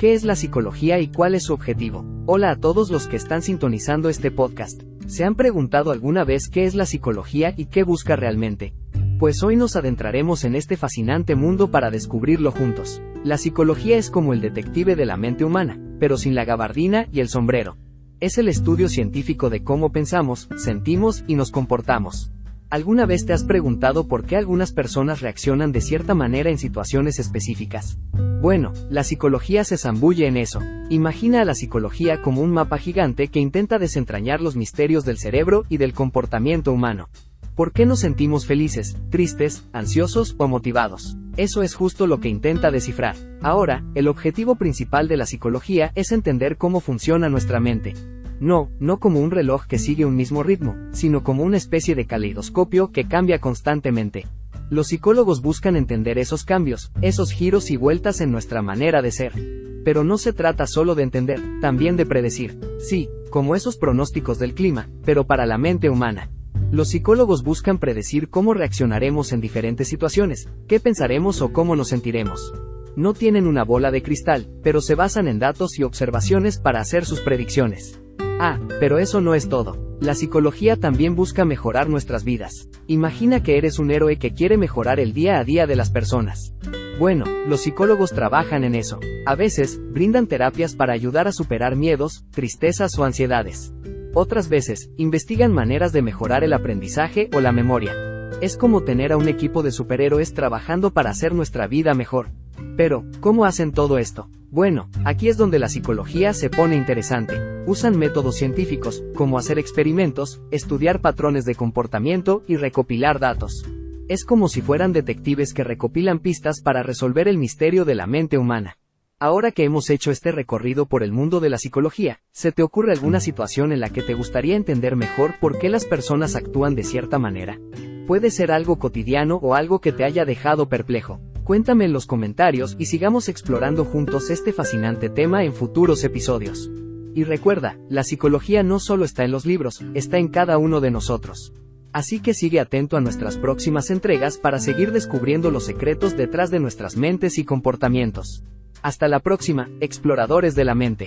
¿Qué es la psicología y cuál es su objetivo? Hola a todos los que están sintonizando este podcast. ¿Se han preguntado alguna vez qué es la psicología y qué busca realmente? Pues hoy nos adentraremos en este fascinante mundo para descubrirlo juntos. La psicología es como el detective de la mente humana, pero sin la gabardina y el sombrero. Es el estudio científico de cómo pensamos, sentimos y nos comportamos. ¿Alguna vez te has preguntado por qué algunas personas reaccionan de cierta manera en situaciones específicas? Bueno, la psicología se zambulle en eso. Imagina a la psicología como un mapa gigante que intenta desentrañar los misterios del cerebro y del comportamiento humano. ¿Por qué nos sentimos felices, tristes, ansiosos o motivados? Eso es justo lo que intenta descifrar. Ahora, el objetivo principal de la psicología es entender cómo funciona nuestra mente, no, no como un reloj que sigue un mismo ritmo, sino como una especie de caleidoscopio que cambia constantemente. Los psicólogos buscan entender esos cambios, esos giros y vueltas en nuestra manera de ser. Pero no se trata solo de entender, también de predecir. Sí, como esos pronósticos del clima, pero para la mente humana. Los psicólogos buscan predecir cómo reaccionaremos en diferentes situaciones, qué pensaremos o cómo nos sentiremos. No tienen una bola de cristal, pero se basan en datos y observaciones para hacer sus predicciones. Ah, pero eso no es todo. La psicología también busca mejorar nuestras vidas. Imagina que eres un héroe que quiere mejorar el día a día de las personas. Bueno, los psicólogos trabajan en eso. A veces, brindan terapias para ayudar a superar miedos, tristezas o ansiedades. Otras veces, investigan maneras de mejorar el aprendizaje o la memoria. Es como tener a un equipo de superhéroes trabajando para hacer nuestra vida mejor. Pero, ¿cómo hacen todo esto? Bueno, aquí es donde la psicología se pone interesante. Usan métodos científicos, como hacer experimentos, estudiar patrones de comportamiento y recopilar datos. Es como si fueran detectives que recopilan pistas para resolver el misterio de la mente humana. Ahora que hemos hecho este recorrido por el mundo de la psicología, ¿se te ocurre alguna situación en la que te gustaría entender mejor por qué las personas actúan de cierta manera? Puede ser algo cotidiano o algo que te haya dejado perplejo. Cuéntame en los comentarios y sigamos explorando juntos este fascinante tema en futuros episodios. Y recuerda, la psicología no solo está en los libros, está en cada uno de nosotros. Así que sigue atento a nuestras próximas entregas para seguir descubriendo los secretos detrás de nuestras mentes y comportamientos. Hasta la próxima, exploradores de la mente.